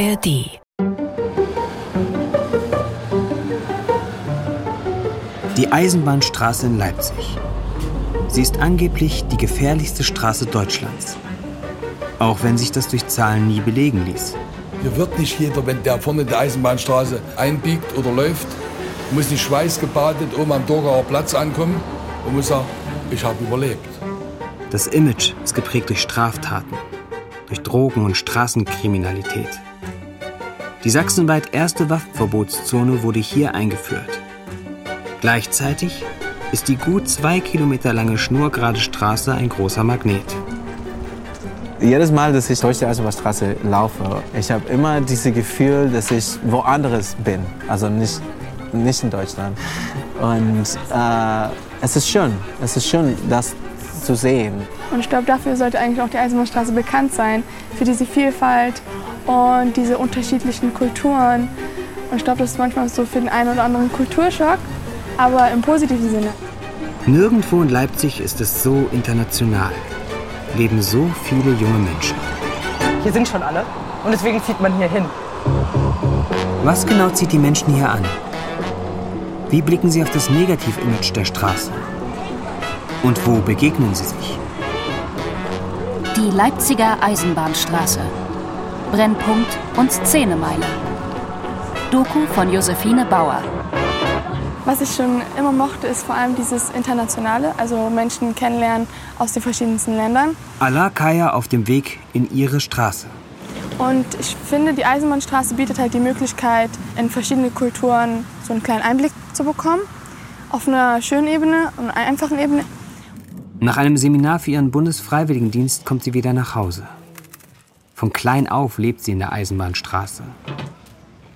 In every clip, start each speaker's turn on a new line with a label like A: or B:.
A: ARD.
B: Die Eisenbahnstraße in Leipzig. Sie ist angeblich die gefährlichste Straße Deutschlands. Auch wenn sich das durch Zahlen nie belegen ließ.
C: Hier wird nicht jeder, wenn der vorne in der Eisenbahnstraße einbiegt oder läuft, muss nicht schweißgebadet oben am Dorgauer Platz ankommen und muss sagen, ich habe überlebt.
B: Das Image ist geprägt durch Straftaten, durch Drogen- und Straßenkriminalität. Die sachsenweit erste Waffenverbotszone wurde hier eingeführt. Gleichzeitig ist die gut zwei Kilometer lange schnurgerade Straße ein großer Magnet.
D: Jedes Mal, dass ich durch die Eisenbahnstraße laufe, ich habe immer dieses Gefühl, dass ich woanders bin. Also nicht, nicht in Deutschland. Und äh, es ist schön, es ist schön, das zu sehen.
E: Und ich glaube, dafür sollte eigentlich auch die Eisenbahnstraße bekannt sein, für diese Vielfalt und diese unterschiedlichen Kulturen. Und ich glaube, das ist manchmal so für den einen oder anderen Kulturschock, aber im positiven Sinne.
B: Nirgendwo in Leipzig ist es so international. Leben so viele junge Menschen.
F: Hier sind schon alle und deswegen zieht man hier hin.
B: Was genau zieht die Menschen hier an? Wie blicken sie auf das Negativ-Image der Straße? Und wo begegnen sie sich?
G: Die Leipziger Eisenbahnstraße. Brennpunkt und Szenemeile. Doku von Josephine Bauer.
E: Was ich schon immer mochte, ist vor allem dieses Internationale, also Menschen kennenlernen aus den verschiedensten Ländern.
B: Allah Kaya auf dem Weg in ihre Straße.
E: Und ich finde, die Eisenbahnstraße bietet halt die Möglichkeit, in verschiedene Kulturen so einen kleinen Einblick zu bekommen. Auf einer schönen Ebene und einer einfachen Ebene.
B: Nach einem Seminar für ihren Bundesfreiwilligendienst kommt sie wieder nach Hause. Von klein auf lebt sie in der Eisenbahnstraße.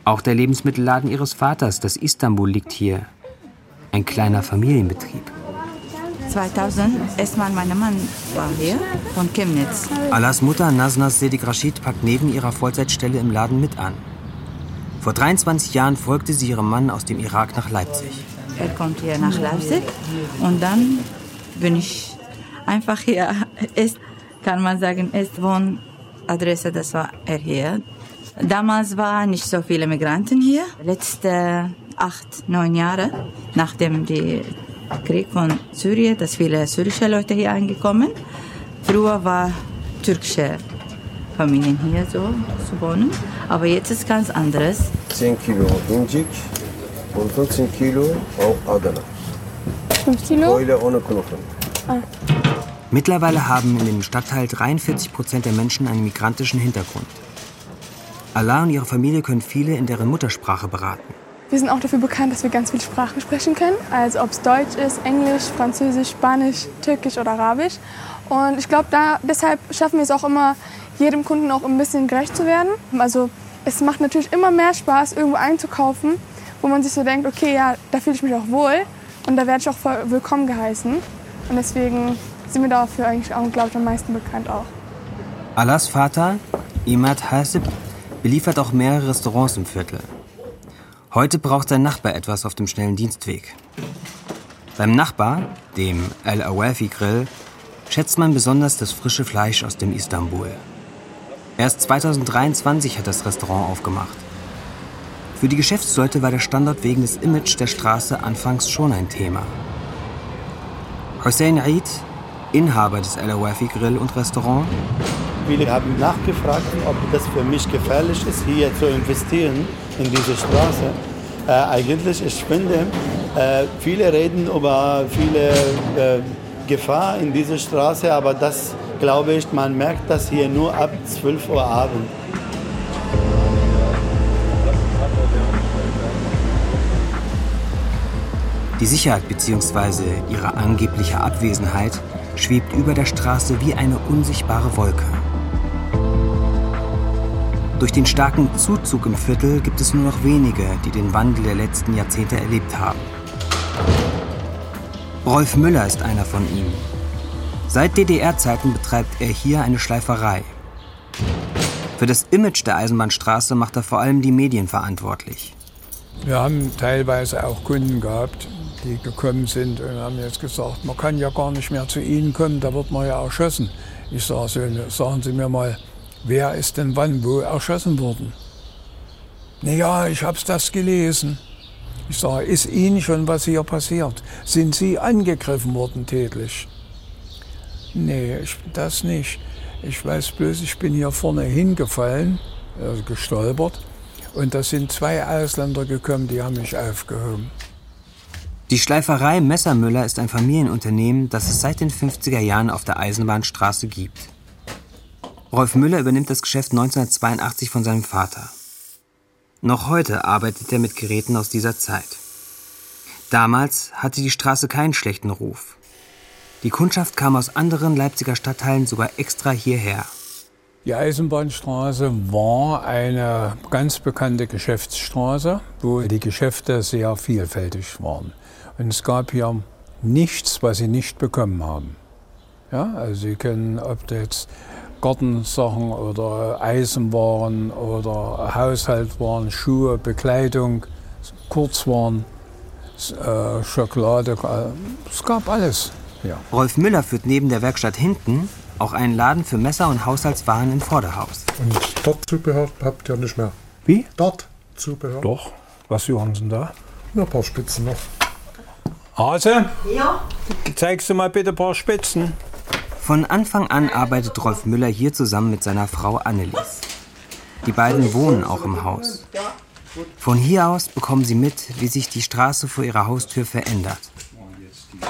B: Auch der Lebensmittelladen ihres Vaters, das Istanbul, liegt hier. Ein kleiner Familienbetrieb.
H: 2000 erstmal mein Mann war hier von Chemnitz.
B: Allahs Mutter Nasnas Sedik Rashid packt neben ihrer Vollzeitstelle im Laden mit an. Vor 23 Jahren folgte sie ihrem Mann aus dem Irak nach Leipzig.
H: Er kommt hier nach Leipzig und dann bin ich einfach hier. Ist, kann man sagen, ist Wohnadresse, das war er hier. Damals waren nicht so viele Migranten hier. Letzte acht, neun Jahre, nachdem der Krieg von Syrien, dass viele syrische Leute hier angekommen. Früher war türkische Familien hier so zu wohnen, aber jetzt ist ganz anderes.
I: 10 Kilo Incik und 15 Kilo auch Adana.
E: 5 Kilo?
I: Keule ohne Knochen.
E: Ah.
B: Mittlerweile haben in dem Stadtteil 43 Prozent der Menschen einen migrantischen Hintergrund. Allah und ihre Familie können viele in deren Muttersprache beraten.
E: Wir sind auch dafür bekannt, dass wir ganz viele Sprachen sprechen können. Also ob es Deutsch ist, Englisch, Französisch, Spanisch, Türkisch oder Arabisch. Und ich glaube, deshalb schaffen wir es auch immer, jedem Kunden auch ein bisschen gerecht zu werden. Also es macht natürlich immer mehr Spaß, irgendwo einzukaufen, wo man sich so denkt, okay, ja, da fühle ich mich auch wohl und da werde ich auch voll willkommen geheißen. Und deswegen sind wir dafür eigentlich auch, glaube ich, am meisten bekannt auch.
B: Allahs Vater, Imad Hasib, beliefert auch mehrere Restaurants im Viertel. Heute braucht sein Nachbar etwas auf dem schnellen Dienstweg. Beim Nachbar, dem Al-Awafi Grill, schätzt man besonders das frische Fleisch aus dem Istanbul. Erst 2023 hat das Restaurant aufgemacht. Für die Geschäftsleute war der Standort wegen des Image der Straße anfangs schon ein Thema. Hussein Eid, Inhaber des Al-Awafi Grill und Restaurant,
J: Viele haben nachgefragt, ob das für mich gefährlich ist, hier zu investieren in diese Straße. Äh, eigentlich, ich finde, äh, viele reden über viele äh, Gefahr in dieser Straße, aber das glaube ich, man merkt das hier nur ab 12 Uhr Abend.
B: Die Sicherheit bzw. ihre angebliche Abwesenheit schwebt über der Straße wie eine unsichtbare Wolke. Durch den starken Zuzug im Viertel gibt es nur noch wenige, die den Wandel der letzten Jahrzehnte erlebt haben. Rolf Müller ist einer von ihnen. Seit DDR-Zeiten betreibt er hier eine Schleiferei. Für das Image der Eisenbahnstraße macht er vor allem die Medien verantwortlich.
C: Wir haben teilweise auch Kunden gehabt, die gekommen sind und haben jetzt gesagt, man kann ja gar nicht mehr zu Ihnen kommen, da wird man ja erschossen. Ich sage so, sagen Sie mir mal, wer ist denn wann wo erschossen worden?
A: Naja, ich hab's das gelesen. Ich sage, ist Ihnen schon was hier passiert? Sind Sie angegriffen worden tätlich? Nee, ich, das nicht. Ich weiß bloß, ich bin hier vorne hingefallen, also gestolpert. Und da sind zwei Ausländer gekommen, die haben mich aufgehoben.
B: Die Schleiferei Messermüller ist ein Familienunternehmen, das es seit den 50er Jahren auf der Eisenbahnstraße gibt. Rolf Müller übernimmt das Geschäft 1982 von seinem Vater. Noch heute arbeitet er mit Geräten aus dieser Zeit. Damals hatte die Straße keinen schlechten Ruf. Die Kundschaft kam aus anderen Leipziger Stadtteilen sogar extra hierher.
A: Die Eisenbahnstraße war eine ganz bekannte Geschäftsstraße, wo die Geschäfte sehr vielfältig waren. Und es gab hier nichts, was sie nicht bekommen haben. Ja, also Sie können, ob das jetzt Gartensachen oder Eisenwaren oder Haushaltwaren, Schuhe, Bekleidung, Kurzwaren, äh, Schokolade, äh, es gab alles. Ja.
B: Rolf Müller führt neben der Werkstatt hinten auch einen Laden für Messer und Haushaltswaren im Vorderhaus.
K: Und dort Zubehör habt ihr nicht mehr?
A: Wie?
K: Dort Zubehör?
A: Doch. Was suchen Sie denn da?
K: Nur ein paar Spitzen noch.
A: Hase? Ja? Zeigst du mal bitte ein paar Spitzen?
B: Von Anfang an arbeitet Rolf Müller hier zusammen mit seiner Frau Annelies. Die beiden wohnen auch im Haus. Von hier aus bekommen sie mit, wie sich die Straße vor ihrer Haustür verändert.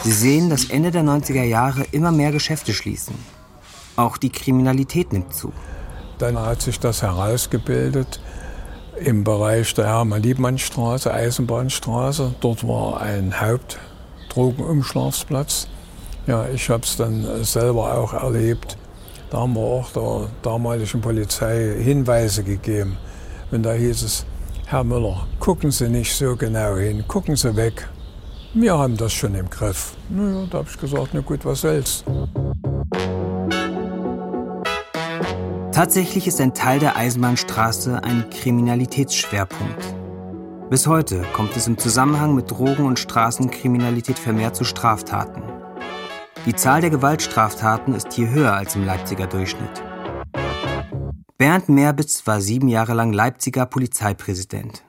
B: Sie sehen, dass Ende der 90er Jahre immer mehr Geschäfte schließen. Auch die Kriminalität nimmt zu.
A: Dann hat sich das herausgebildet im Bereich der Hermann-Liebmann-Straße, Eisenbahnstraße. Dort war ein Hauptdrogenumschlagsplatz. Ja, ich habe es dann selber auch erlebt. Da haben wir auch der damaligen Polizei Hinweise gegeben. Und da hieß es, Herr Müller, gucken Sie nicht so genau hin, gucken Sie weg. Wir haben das schon im Griff. Naja, da habe ich gesagt, na gut, was soll's.
B: Tatsächlich ist ein Teil der Eisenbahnstraße ein Kriminalitätsschwerpunkt. Bis heute kommt es im Zusammenhang mit Drogen- und Straßenkriminalität vermehrt zu Straftaten. Die Zahl der Gewaltstraftaten ist hier höher als im Leipziger Durchschnitt. Bernd Merbitz war sieben Jahre lang Leipziger Polizeipräsident.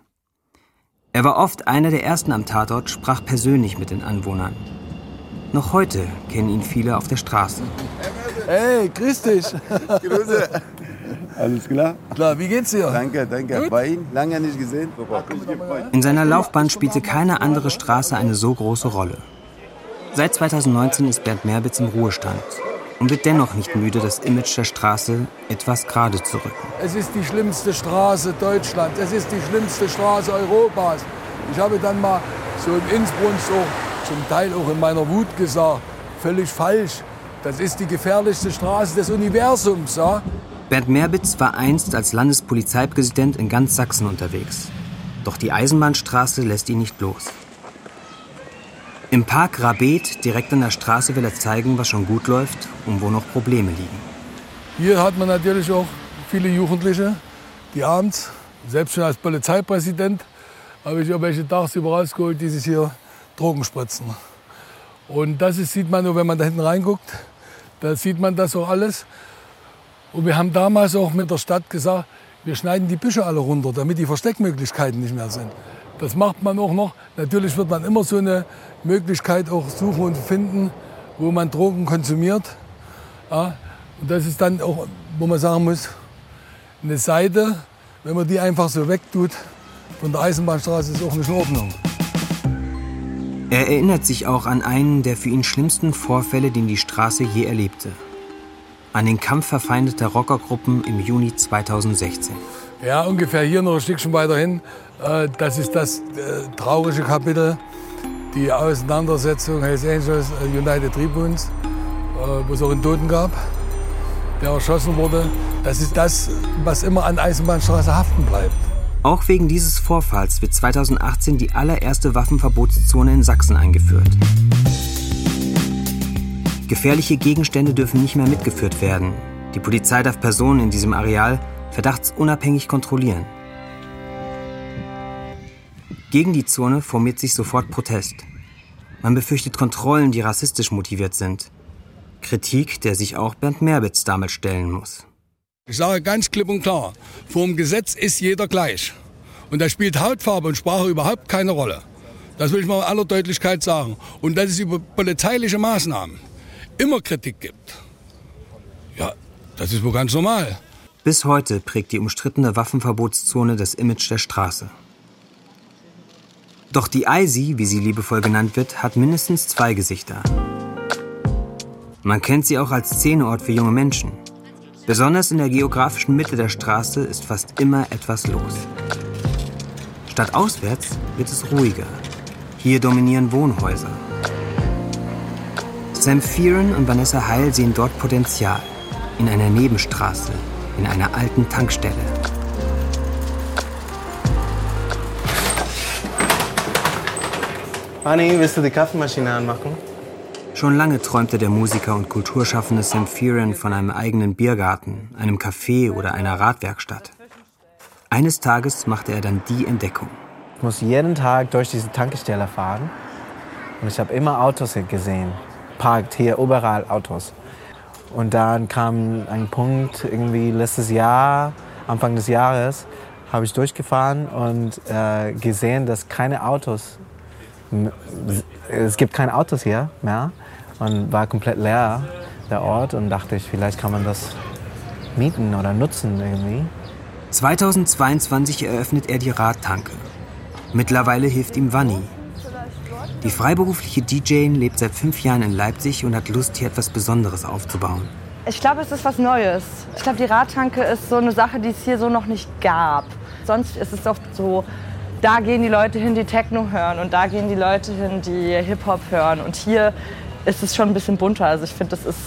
B: Er war oft einer der ersten am Tatort, sprach persönlich mit den Anwohnern. Noch heute kennen ihn viele auf der Straße.
C: Hey, grüß dich.
L: Grüße. Alles klar?
C: Klar, wie geht's dir?
L: Danke, danke.
C: Gut?
L: Bei Ihnen? Lange nicht gesehen.
B: In seiner Laufbahn spielte keine andere Straße eine so große Rolle. Seit 2019 ist Bernd Merbitz im Ruhestand und wird dennoch nicht müde, das Image der Straße etwas gerade zu rücken.
C: Es ist die schlimmste Straße Deutschlands. Es ist die schlimmste Straße Europas. Ich habe dann mal so im Innsbruck so zum Teil auch in meiner Wut gesagt, völlig falsch. Das ist die gefährlichste Straße des Universums. Ja?
B: Bernd Merbitz war einst als Landespolizeipräsident in ganz Sachsen unterwegs. Doch die Eisenbahnstraße lässt ihn nicht los. Im Park Rabet, direkt an der Straße, will er zeigen, was schon gut läuft und wo noch Probleme liegen.
C: Hier hat man natürlich auch viele Jugendliche, die abends, selbst schon als Polizeipräsident, habe ich irgendwelche tagsüber rausgeholt, die sich hier Drogen spritzen. Und das ist, sieht man nur, wenn man da hinten reinguckt. Da sieht man das auch alles. Und wir haben damals auch mit der Stadt gesagt, wir schneiden die Büsche alle runter, damit die Versteckmöglichkeiten nicht mehr sind. Das macht man auch noch. Natürlich wird man immer so eine Möglichkeit auch suchen und finden, wo man Drogen konsumiert. Ja, und das ist dann auch, wo man sagen muss, eine Seite, wenn man die einfach so wegtut von der Eisenbahnstraße, ist auch nicht in Ordnung.
B: Er erinnert sich auch an einen der für ihn schlimmsten Vorfälle, den die Straße je erlebte. An den Kampf verfeindeter Rockergruppen im Juni 2016.
C: Ja, ungefähr hier noch ein Stückchen weiter hin. Äh, Das ist das äh, traurige Kapitel, die Auseinandersetzung Hells Angels äh, United Tribunes, wo es auch einen Toten gab, der erschossen wurde. Das ist das, was immer an Eisenbahnstraße haften bleibt.
B: Auch wegen dieses Vorfalls wird 2018 die allererste Waffenverbotszone in Sachsen eingeführt. Gefährliche Gegenstände dürfen nicht mehr mitgeführt werden. Die Polizei darf Personen in diesem Areal verdachtsunabhängig kontrollieren. Gegen die Zone formiert sich sofort Protest. Man befürchtet Kontrollen, die rassistisch motiviert sind. Kritik, der sich auch Bernd Merbitz damals stellen muss.
C: Ich sage ganz klipp und klar, vor dem Gesetz ist jeder gleich. Und da spielt Hautfarbe und Sprache überhaupt keine Rolle. Das will ich mal in aller Deutlichkeit sagen. Und dass es über polizeiliche Maßnahmen immer Kritik gibt, ja, das ist wohl ganz normal.
B: Bis heute prägt die umstrittene Waffenverbotszone das Image der Straße. Doch die ISI, wie sie liebevoll genannt wird, hat mindestens zwei Gesichter. Man kennt sie auch als Szeneort für junge Menschen. Besonders in der geografischen Mitte der Straße ist fast immer etwas los. Statt auswärts wird es ruhiger. Hier dominieren Wohnhäuser. Sam Fearon und Vanessa Heil sehen dort Potenzial. In einer Nebenstraße, in einer alten Tankstelle.
D: Honey, willst du die Kaffeemaschine anmachen?
B: Schon lange träumte der Musiker und Kulturschaffende Sam Fearon von einem eigenen Biergarten, einem Café oder einer Radwerkstatt. Eines Tages machte er dann die Entdeckung.
D: Ich muss jeden Tag durch diese Tankstelle fahren und ich habe immer Autos gesehen. Parkt hier überall Autos. Und dann kam ein Punkt, irgendwie letztes Jahr, Anfang des Jahres, habe ich durchgefahren und äh, gesehen, dass keine Autos, es gibt keine Autos hier mehr und war komplett leer, der Ort. Und dachte ich, vielleicht kann man das mieten oder nutzen irgendwie.
B: 2022 eröffnet er die Radtanke. Mittlerweile hilft ihm Vanni. Die freiberufliche DJ lebt seit fünf Jahren in Leipzig und hat Lust, hier etwas Besonderes aufzubauen.
F: Ich glaube, es ist was Neues. Ich glaube, die Radtanke ist so eine Sache, die es hier so noch nicht gab. Sonst ist es oft so, da gehen die Leute hin, die Techno hören und da gehen die Leute hin, die Hip-Hop hören. Und hier ist es schon ein bisschen bunter. Also ich finde, das ist,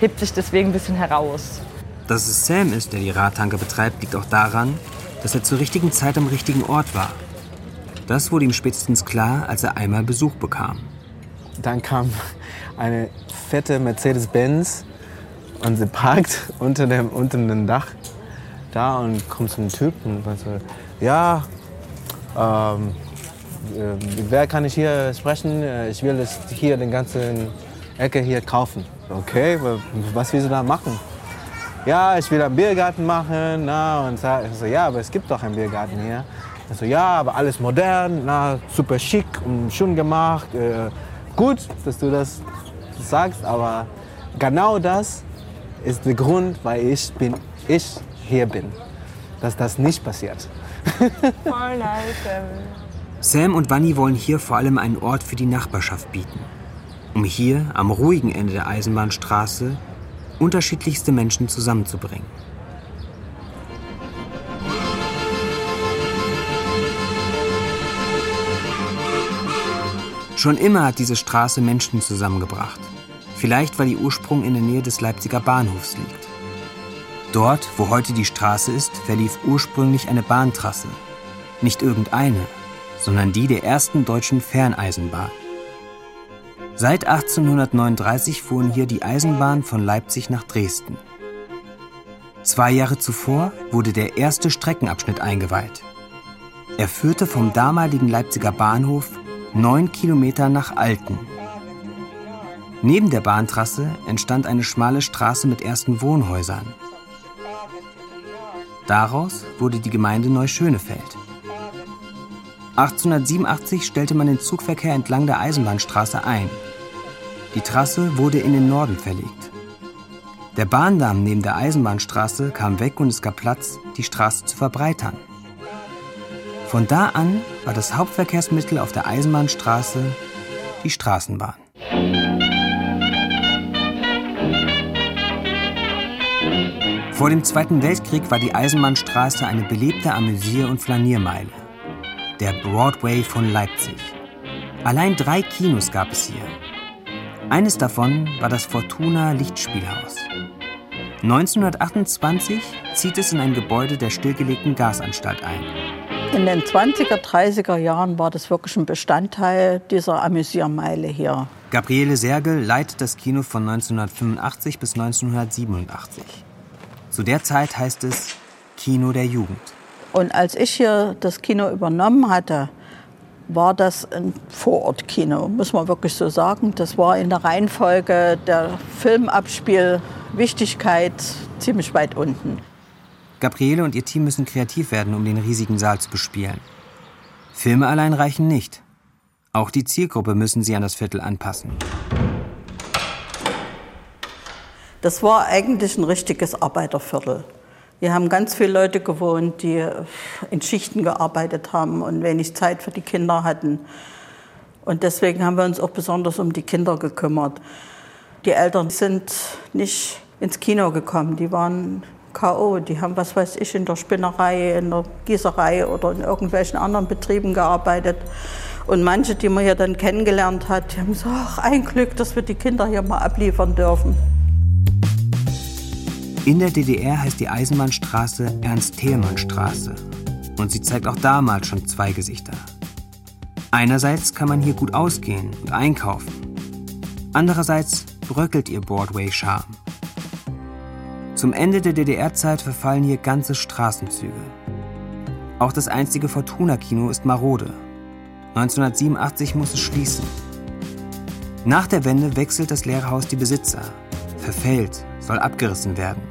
F: hebt sich deswegen ein bisschen heraus.
B: Dass es Sam ist, der die Radtanke betreibt, liegt auch daran, dass er zur richtigen Zeit am richtigen Ort war. Das wurde ihm spätestens klar, als er einmal Besuch bekam.
D: Dann kam eine fette Mercedes-Benz und sie parkt unter dem, unter dem Dach da und kommt zum Typen und so, ja, ähm, äh, wer kann ich hier sprechen? Äh, ich will das hier den ganzen Ecke hier kaufen. Okay, was willst du da machen? Ja, ich will einen Biergarten machen. Na, und so, ja, aber es gibt doch einen Biergarten hier. Ich so, ja, aber alles modern, na, super schick und schön gemacht. Äh, gut, dass du das sagst, aber genau das ist der Grund, weil ich, bin, ich hier bin. Dass das nicht passiert.
F: Voll nice.
B: Sam und Vanni wollen hier vor allem einen Ort für die Nachbarschaft bieten, um hier am ruhigen Ende der Eisenbahnstraße unterschiedlichste Menschen zusammenzubringen. Schon immer hat diese Straße Menschen zusammengebracht. Vielleicht, weil ihr Ursprung in der Nähe des Leipziger Bahnhofs liegt. Dort, wo heute die Straße ist, verlief ursprünglich eine Bahntrasse. Nicht irgendeine, sondern die der ersten deutschen Ferneisenbahn. Seit 1839 fuhren hier die Eisenbahn von Leipzig nach Dresden. Zwei Jahre zuvor wurde der erste Streckenabschnitt eingeweiht. Er führte vom damaligen Leipziger Bahnhof neun Kilometer nach Alten. Neben der Bahntrasse entstand eine schmale Straße mit ersten Wohnhäusern. Daraus wurde die Gemeinde Neuschönefeld. 1887 stellte man den Zugverkehr entlang der Eisenbahnstraße ein. Die Trasse wurde in den Norden verlegt. Der Bahndamm neben der Eisenbahnstraße kam weg und es gab Platz, die Straße zu verbreitern. Von da an war das Hauptverkehrsmittel auf der Eisenbahnstraße die Straßenbahn. Vor dem Zweiten Weltkrieg war die Eisenbahnstraße eine belebte Amüsier- und Flaniermeile der Broadway von Leipzig. Allein drei Kinos gab es hier. Eines davon war das Fortuna Lichtspielhaus. 1928 zieht es in ein Gebäude der stillgelegten Gasanstalt ein.
M: In den 20er, 30er Jahren war das wirklich ein Bestandteil dieser Amüsiermeile hier.
B: Gabriele Sergel leitet das Kino von 1985 bis 1987. Zu der Zeit heißt es Kino der Jugend.
M: Und als ich hier das Kino übernommen hatte, war das ein Vorortkino, muss man wirklich so sagen. Das war in der Reihenfolge der Filmabspielwichtigkeit ziemlich weit unten.
B: Gabriele und ihr Team müssen kreativ werden, um den riesigen Saal zu bespielen. Filme allein reichen nicht. Auch die Zielgruppe müssen sie an das Viertel anpassen.
M: Das war eigentlich ein richtiges Arbeiterviertel. Hier haben ganz viele Leute gewohnt, die in Schichten gearbeitet haben und wenig Zeit für die Kinder hatten. Und deswegen haben wir uns auch besonders um die Kinder gekümmert. Die Eltern sind nicht ins Kino gekommen, die waren K.O. Die haben, was weiß ich, in der Spinnerei, in der Gießerei oder in irgendwelchen anderen Betrieben gearbeitet. Und manche, die man hier dann kennengelernt hat, die haben gesagt, ach, ein Glück, dass wir die Kinder hier mal abliefern dürfen.
B: In der DDR heißt die Eisenbahnstraße Ernst-Thälmann-Straße. Und sie zeigt auch damals schon zwei Gesichter. Einerseits kann man hier gut ausgehen und einkaufen. Andererseits bröckelt ihr Broadway-Charme. Zum Ende der DDR-Zeit verfallen hier ganze Straßenzüge. Auch das einstige Fortuna-Kino ist marode. 1987 muss es schließen. Nach der Wende wechselt das Lehrerhaus die Besitzer, verfällt, soll abgerissen werden.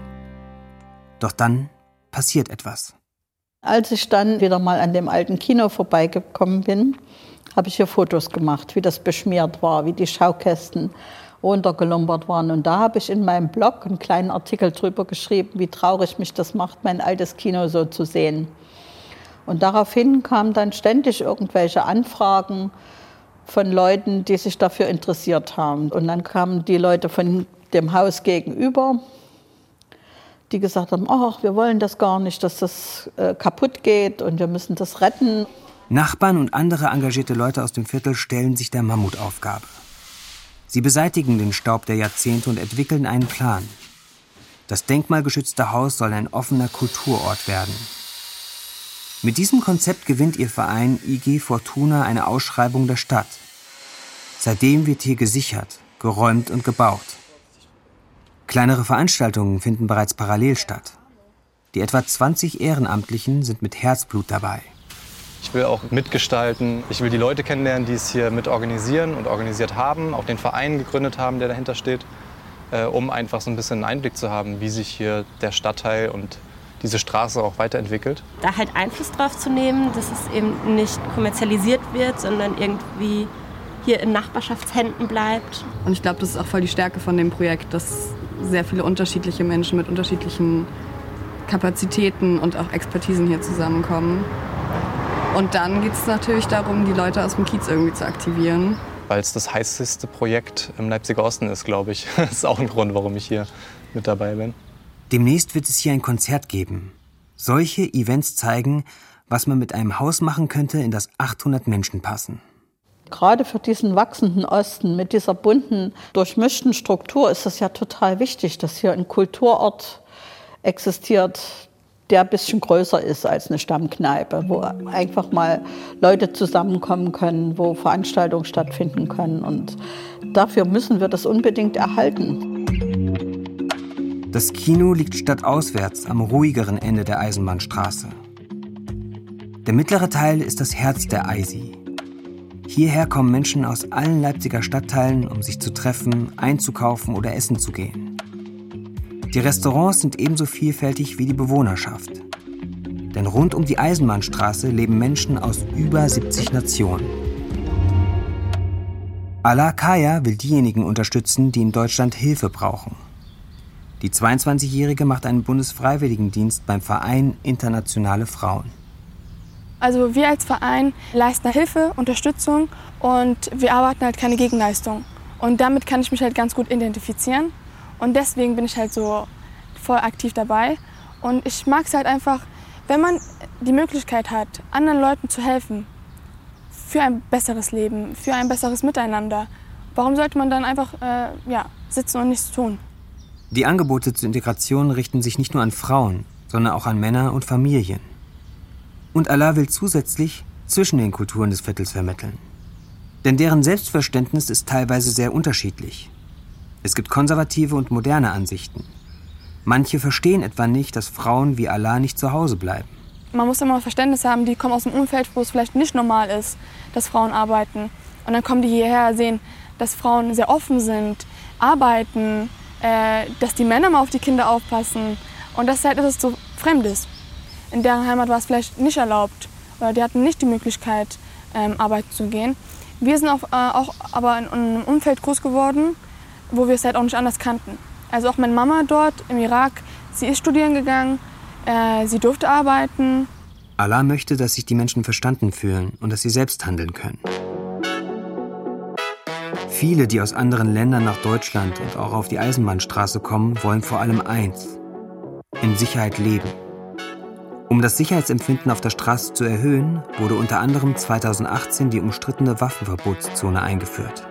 B: Doch dann passiert etwas.
M: Als ich dann wieder mal an dem alten Kino vorbeigekommen bin, habe ich hier Fotos gemacht, wie das beschmiert war, wie die Schaukästen runtergelumpert waren. Und da habe ich in meinem Blog einen kleinen Artikel drüber geschrieben, wie traurig mich das macht, mein altes Kino so zu sehen. Und daraufhin kamen dann ständig irgendwelche Anfragen von Leuten, die sich dafür interessiert haben. Und dann kamen die Leute von dem Haus gegenüber die gesagt haben, ach, wir wollen das gar nicht, dass das äh, kaputt geht und wir müssen das retten.
B: Nachbarn und andere engagierte Leute aus dem Viertel stellen sich der Mammutaufgabe. Sie beseitigen den Staub der Jahrzehnte und entwickeln einen Plan. Das denkmalgeschützte Haus soll ein offener Kulturort werden. Mit diesem Konzept gewinnt ihr Verein IG Fortuna eine Ausschreibung der Stadt. Seitdem wird hier gesichert, geräumt und gebaut. Kleinere Veranstaltungen finden bereits parallel statt. Die etwa 20 Ehrenamtlichen sind mit Herzblut dabei.
N: Ich will auch mitgestalten. Ich will die Leute kennenlernen, die es hier mit organisieren und organisiert haben, auch den Verein gegründet haben, der dahinter steht, äh, um einfach so ein bisschen einen Einblick zu haben, wie sich hier der Stadtteil und diese Straße auch weiterentwickelt.
O: Da halt Einfluss drauf zu nehmen, dass es eben nicht kommerzialisiert wird, sondern irgendwie hier in Nachbarschaftshänden bleibt.
P: Und ich glaube, das ist auch voll die Stärke von dem Projekt, dass sehr viele unterschiedliche Menschen mit unterschiedlichen Kapazitäten und auch Expertisen hier zusammenkommen. Und dann geht es natürlich darum, die Leute aus dem Kiez irgendwie zu aktivieren.
N: Weil es das heißeste Projekt im Leipziger Osten ist, glaube ich. Das ist auch ein Grund, warum ich hier mit dabei bin.
B: Demnächst wird es hier ein Konzert geben. Solche Events zeigen, was man mit einem Haus machen könnte, in das 800 Menschen passen.
M: Gerade für diesen wachsenden Osten mit dieser bunten, durchmischten Struktur ist es ja total wichtig, dass hier ein Kulturort existiert, der ein bisschen größer ist als eine Stammkneipe, wo einfach mal Leute zusammenkommen können, wo Veranstaltungen stattfinden können. Und dafür müssen wir das unbedingt erhalten.
B: Das Kino liegt stadtauswärts am ruhigeren Ende der Eisenbahnstraße. Der mittlere Teil ist das Herz der Eisi, Hierher kommen Menschen aus allen Leipziger Stadtteilen, um sich zu treffen, einzukaufen oder essen zu gehen. Die Restaurants sind ebenso vielfältig wie die Bewohnerschaft. Denn rund um die Eisenbahnstraße leben Menschen aus über 70 Nationen. Allah Kaya will diejenigen unterstützen, die in Deutschland Hilfe brauchen. Die 22-Jährige macht einen Bundesfreiwilligendienst beim Verein Internationale Frauen.
E: Also wir als Verein leisten Hilfe, Unterstützung und wir arbeiten halt keine Gegenleistung. Und damit kann ich mich halt ganz gut identifizieren. Und deswegen bin ich halt so voll aktiv dabei. Und ich mag es halt einfach, wenn man die Möglichkeit hat, anderen Leuten zu helfen, für ein besseres Leben, für ein besseres Miteinander. Warum sollte man dann einfach äh, ja, sitzen und nichts tun?
B: Die Angebote zur Integration richten sich nicht nur an Frauen, sondern auch an Männer und Familien. Und Allah will zusätzlich zwischen den Kulturen des Viertels vermitteln. Denn deren Selbstverständnis ist teilweise sehr unterschiedlich. Es gibt konservative und moderne Ansichten. Manche verstehen etwa nicht, dass Frauen wie Allah nicht zu Hause bleiben.
E: Man muss immer Verständnis haben, die kommen aus einem Umfeld, wo es vielleicht nicht normal ist, dass Frauen arbeiten. Und dann kommen die hierher, sehen, dass Frauen sehr offen sind, arbeiten, äh, dass die Männer mal auf die Kinder aufpassen. Und das ist halt etwas so Fremdes. In deren Heimat war es vielleicht nicht erlaubt oder die hatten nicht die Möglichkeit, ähm, arbeiten zu gehen. Wir sind auch, äh, auch aber in einem Umfeld groß geworden, wo wir es halt auch nicht anders kannten. Also auch meine Mama dort im Irak, sie ist studieren gegangen, äh, sie durfte arbeiten.
B: Allah möchte, dass sich die Menschen verstanden fühlen und dass sie selbst handeln können. Viele, die aus anderen Ländern nach Deutschland und auch auf die Eisenbahnstraße kommen, wollen vor allem eins, in Sicherheit leben. Um das Sicherheitsempfinden auf der Straße zu erhöhen, wurde unter anderem 2018 die umstrittene Waffenverbotszone eingeführt.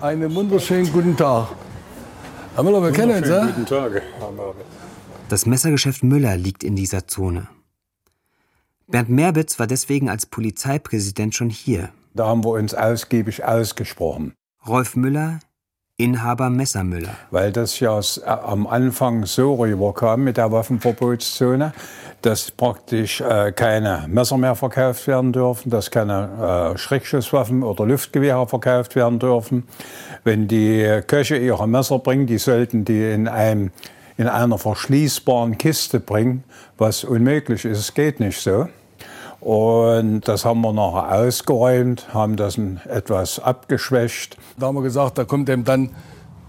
C: Einen wunderschönen guten Tag. Herr Müller, wir kennen uns, ja?
K: Guten Tag, Herr.
B: Das Messergeschäft Müller liegt in dieser Zone. Bernd Merbitz war deswegen als Polizeipräsident schon hier.
A: Da haben wir uns ausgiebig ausgesprochen.
B: Rolf Müller, Inhaber Messer Müller.
A: Weil das ja äh, am Anfang so rüberkam mit der Waffenverbotszone, dass praktisch äh, keine Messer mehr verkauft werden dürfen, dass keine äh, Schreckschusswaffen oder Luftgewehre verkauft werden dürfen. Wenn die Köche ihre Messer bringen, die sollten die in, einem, in einer verschließbaren Kiste bringen, was unmöglich ist. Es geht nicht so. Und das haben wir nachher ausgeräumt, haben das ein- etwas abgeschwächt.
C: Da haben wir gesagt, da kommt eben dann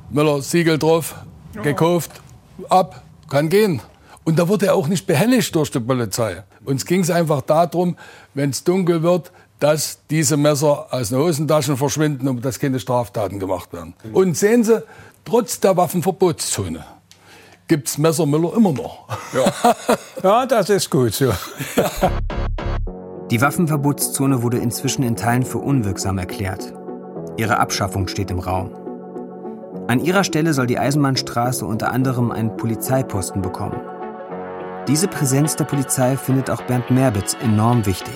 C: Müller Siegel drauf, gekauft, ab, kann gehen. Und da wurde er auch nicht behelligt durch die Polizei. Uns ging es einfach darum, wenn es dunkel wird, dass diese Messer aus den Hosentaschen verschwinden und dass keine Straftaten gemacht werden. Und sehen Sie, trotz der Waffenverbotszone gibt es Messer Müller immer noch.
A: Ja. ja, das ist gut so.
B: Die Waffenverbotszone wurde inzwischen in Teilen für unwirksam erklärt. Ihre Abschaffung steht im Raum. An ihrer Stelle soll die Eisenbahnstraße unter anderem einen Polizeiposten bekommen. Diese Präsenz der Polizei findet auch Bernd Merbitz enorm wichtig.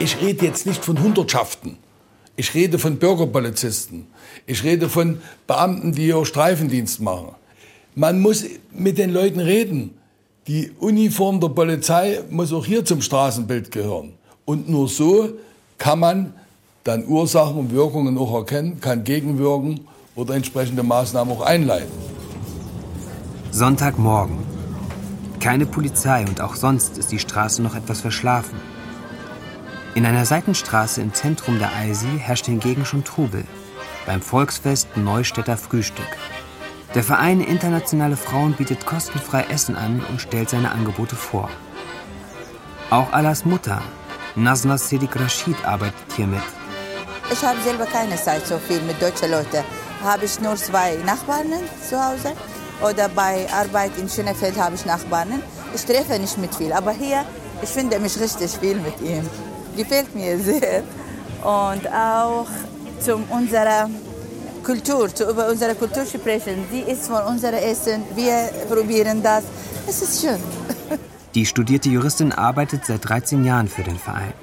C: Ich rede jetzt nicht von Hundertschaften. Ich rede von Bürgerpolizisten. Ich rede von Beamten, die hier Streifendienst machen. Man muss mit den Leuten reden. Die Uniform der Polizei muss auch hier zum Straßenbild gehören. Und nur so kann man dann Ursachen und Wirkungen auch erkennen, kann gegenwirken oder entsprechende Maßnahmen auch einleiten.
B: Sonntagmorgen. Keine Polizei und auch sonst ist die Straße noch etwas verschlafen. In einer Seitenstraße im Zentrum der Eisi herrscht hingegen schon Trubel. Beim Volksfest Neustädter Frühstück. Der Verein Internationale Frauen bietet kostenfrei Essen an und stellt seine Angebote vor. Auch Alas Mutter, Nasna Sedik Rashid, arbeitet hier mit.
Q: Ich habe selber keine Zeit so viel mit deutschen Leuten. Habe ich nur zwei Nachbarn zu Hause oder bei Arbeit in Schönefeld habe ich Nachbarn. Ich treffe nicht mit viel, aber hier, ich finde mich richtig viel mit ihm. Gefällt mir sehr. Und auch zu unserer Kultur, zu, über unsere Kultur sprechen. Sie ist von unserem Essen, wir probieren das. Es ist schön.
B: Die studierte Juristin arbeitet seit 13 Jahren für den Verein.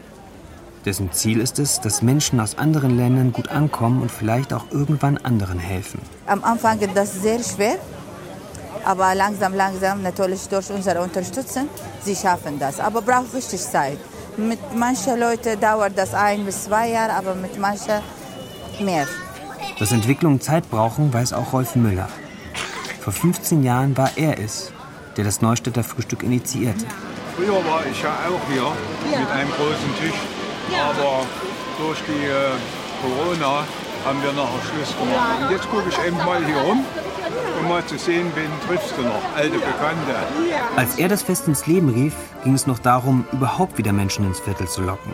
B: Dessen Ziel ist es, dass Menschen aus anderen Ländern gut ankommen und vielleicht auch irgendwann anderen helfen.
Q: Am Anfang ist das sehr schwer, aber langsam, langsam, natürlich durch unsere Unterstützung, sie schaffen das. Aber braucht richtig Zeit. Mit manchen Leuten dauert das ein bis zwei Jahre, aber mit manchen mehr.
B: Dass Entwicklungen Zeit brauchen, weiß auch Rolf Müller. Vor 15 Jahren war er es, der das Neustädter Frühstück initiierte.
R: Früher war ich ja auch hier mit einem großen Tisch, aber durch die äh, Corona haben wir nachher Schluss gemacht. Und jetzt gucke ich eben mal hier rum, um mal zu sehen, wen triffst du noch, alte Bekannte.
B: Als er das Fest ins Leben rief, ging es noch darum, überhaupt wieder Menschen ins Viertel zu locken.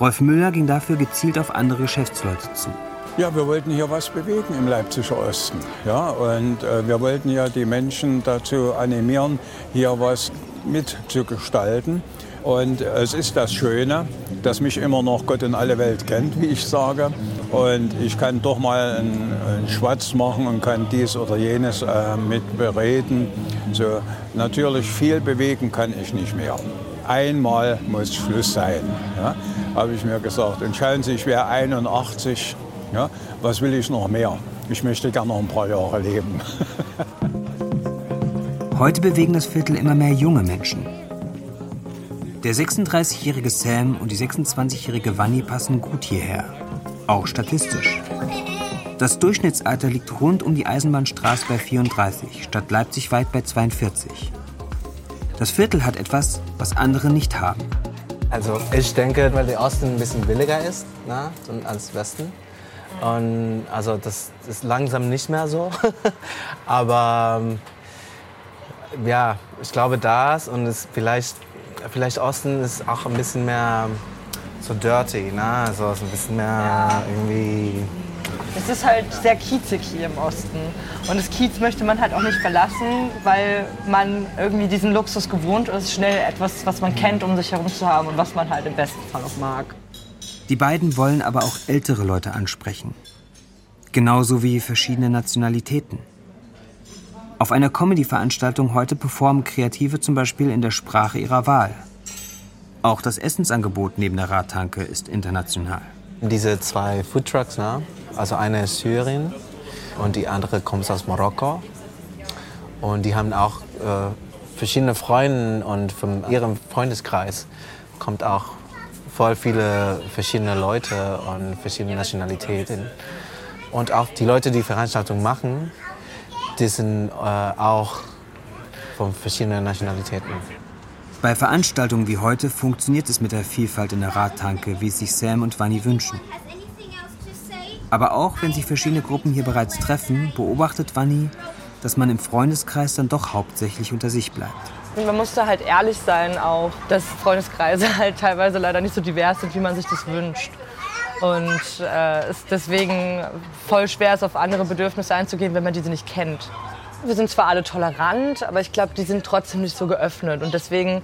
B: Rolf Müller ging dafür gezielt auf andere Geschäftsleute zu.
A: Ja, wir wollten hier was bewegen im Leipziger Osten. Ja, und äh, wir wollten ja die Menschen dazu animieren, hier was mitzugestalten. Und es ist das Schöne, dass mich immer noch Gott in alle Welt kennt, wie ich sage. Und ich kann doch mal einen, einen Schwatz machen und kann dies oder jenes äh, mit bereden. So, natürlich viel bewegen kann ich nicht mehr. Einmal muss Schluss sein, ja, habe ich mir gesagt. Und schauen Sie, ich wäre 81. Ja, was will ich noch mehr? Ich möchte gerne noch ein paar Jahre leben.
B: Heute bewegen das Viertel immer mehr junge Menschen. Der 36-jährige Sam und die 26-jährige Wanni passen gut hierher. Auch statistisch. Das Durchschnittsalter liegt rund um die Eisenbahnstraße bei 34, statt Leipzig weit bei 42. Das Viertel hat etwas, was andere nicht haben.
D: Also ich denke, weil der Osten ein bisschen billiger ist ne, als Westen. Und also das ist langsam nicht mehr so. Aber ja, ich glaube das und es vielleicht, vielleicht Osten ist auch ein bisschen mehr so dirty, ne? Also ein bisschen mehr ja. irgendwie
F: es ist halt sehr kiezig hier im Osten. Und das Kiez möchte man halt auch nicht verlassen, weil man irgendwie diesen Luxus gewohnt ist, schnell etwas, was man kennt, um sich herum zu haben und was man halt im besten Fall auch mag.
B: Die beiden wollen aber auch ältere Leute ansprechen. Genauso wie verschiedene Nationalitäten. Auf einer Comedy-Veranstaltung heute performen Kreative zum Beispiel in der Sprache ihrer Wahl. Auch das Essensangebot neben der Radtanke ist international.
D: Diese zwei Foodtrucks, ne? also eine ist Syrien und die andere kommt aus Marokko. Und die haben auch äh, verschiedene Freunde und von ihrem Freundeskreis kommt auch voll viele verschiedene Leute und verschiedene Nationalitäten. Und auch die Leute, die Veranstaltungen machen, die sind äh, auch von verschiedenen Nationalitäten.
B: Bei Veranstaltungen wie heute funktioniert es mit der Vielfalt in der Radtanke, wie es sich Sam und Vanni wünschen. Aber auch wenn sich verschiedene Gruppen hier bereits treffen, beobachtet Vanni, dass man im Freundeskreis dann doch hauptsächlich unter sich bleibt.
F: Man muss da halt ehrlich sein auch, dass Freundeskreise halt teilweise leider nicht so divers sind, wie man sich das wünscht. Und äh, es deswegen voll schwer ist, auf andere Bedürfnisse einzugehen, wenn man diese nicht kennt. Wir sind zwar alle tolerant, aber ich glaube, die sind trotzdem nicht so geöffnet. Und deswegen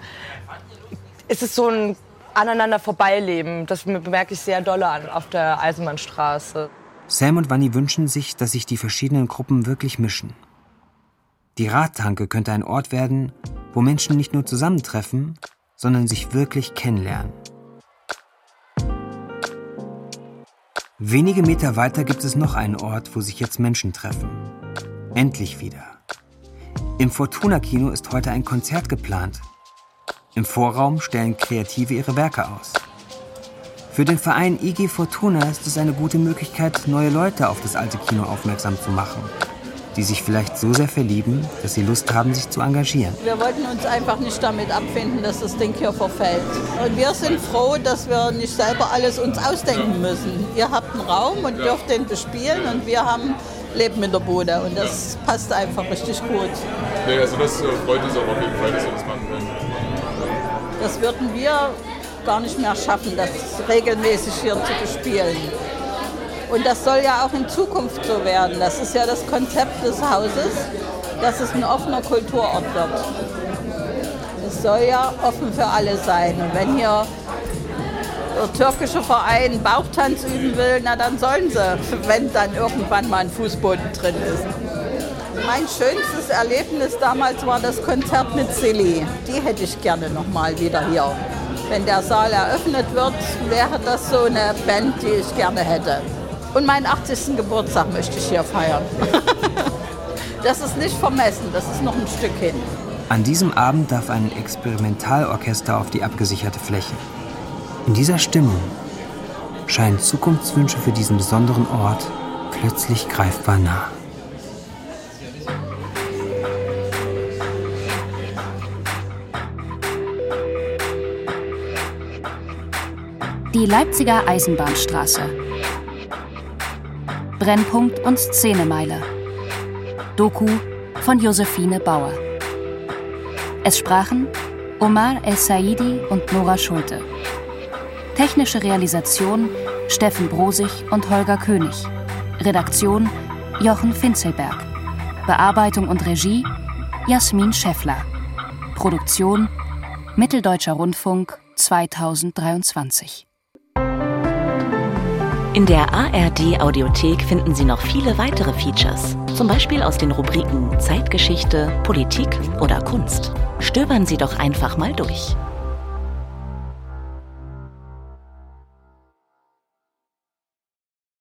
F: ist es so ein aneinander vorbeileben. Das bemerke ich sehr doll an auf der Eisenbahnstraße.
B: Sam und Vanni wünschen sich, dass sich die verschiedenen Gruppen wirklich mischen. Die Radtanke könnte ein Ort werden, wo Menschen nicht nur zusammentreffen, sondern sich wirklich kennenlernen. Wenige Meter weiter gibt es noch einen Ort, wo sich jetzt Menschen treffen. Endlich wieder. Im Fortuna Kino ist heute ein Konzert geplant. Im Vorraum stellen Kreative ihre Werke aus. Für den Verein IG Fortuna ist es eine gute Möglichkeit, neue Leute auf das alte Kino aufmerksam zu machen, die sich vielleicht so sehr verlieben, dass sie Lust haben, sich zu engagieren.
M: Wir wollten uns einfach nicht damit abfinden, dass das Ding hier verfällt. Und wir sind froh, dass wir nicht selber alles uns ausdenken müssen. Ihr habt einen Raum und dürft den bespielen und wir haben Leben in der Bude und das passt einfach richtig gut.
S: Nee, also das äh, freut uns auch auf jeden Fall, dass wir das machen können.
M: Das würden wir gar nicht mehr schaffen, das regelmäßig hier zu bespielen. Und das soll ja auch in Zukunft so werden. Das ist ja das Konzept des Hauses, dass es ein offener Kulturort wird. Es soll ja offen für alle sein. Und wenn hier der türkische Verein Bauchtanz üben will, na dann sollen sie, wenn dann irgendwann mal ein Fußboden drin ist. Mein schönstes Erlebnis damals war das Konzert mit Silly. Die hätte ich gerne noch mal wieder hier. Wenn der Saal eröffnet wird, wäre das so eine Band, die ich gerne hätte. Und meinen 80. Geburtstag möchte ich hier feiern. das ist nicht vermessen, das ist noch ein Stück hin.
B: An diesem Abend darf ein Experimentalorchester auf die abgesicherte Fläche. In dieser Stimmung scheinen Zukunftswünsche für diesen besonderen Ort plötzlich greifbar nah.
G: Die Leipziger Eisenbahnstraße. Brennpunkt und Szenemeile. Doku von Josephine Bauer. Es sprachen Omar El-Saidi und Nora Schulte. Technische Realisation Steffen Brosig und Holger König. Redaktion Jochen Finzelberg. Bearbeitung und Regie Jasmin Scheffler. Produktion Mitteldeutscher Rundfunk 2023.
T: In der ARD Audiothek finden Sie noch viele weitere Features, zum Beispiel aus den Rubriken Zeitgeschichte, Politik oder Kunst. Stöbern Sie doch einfach mal durch.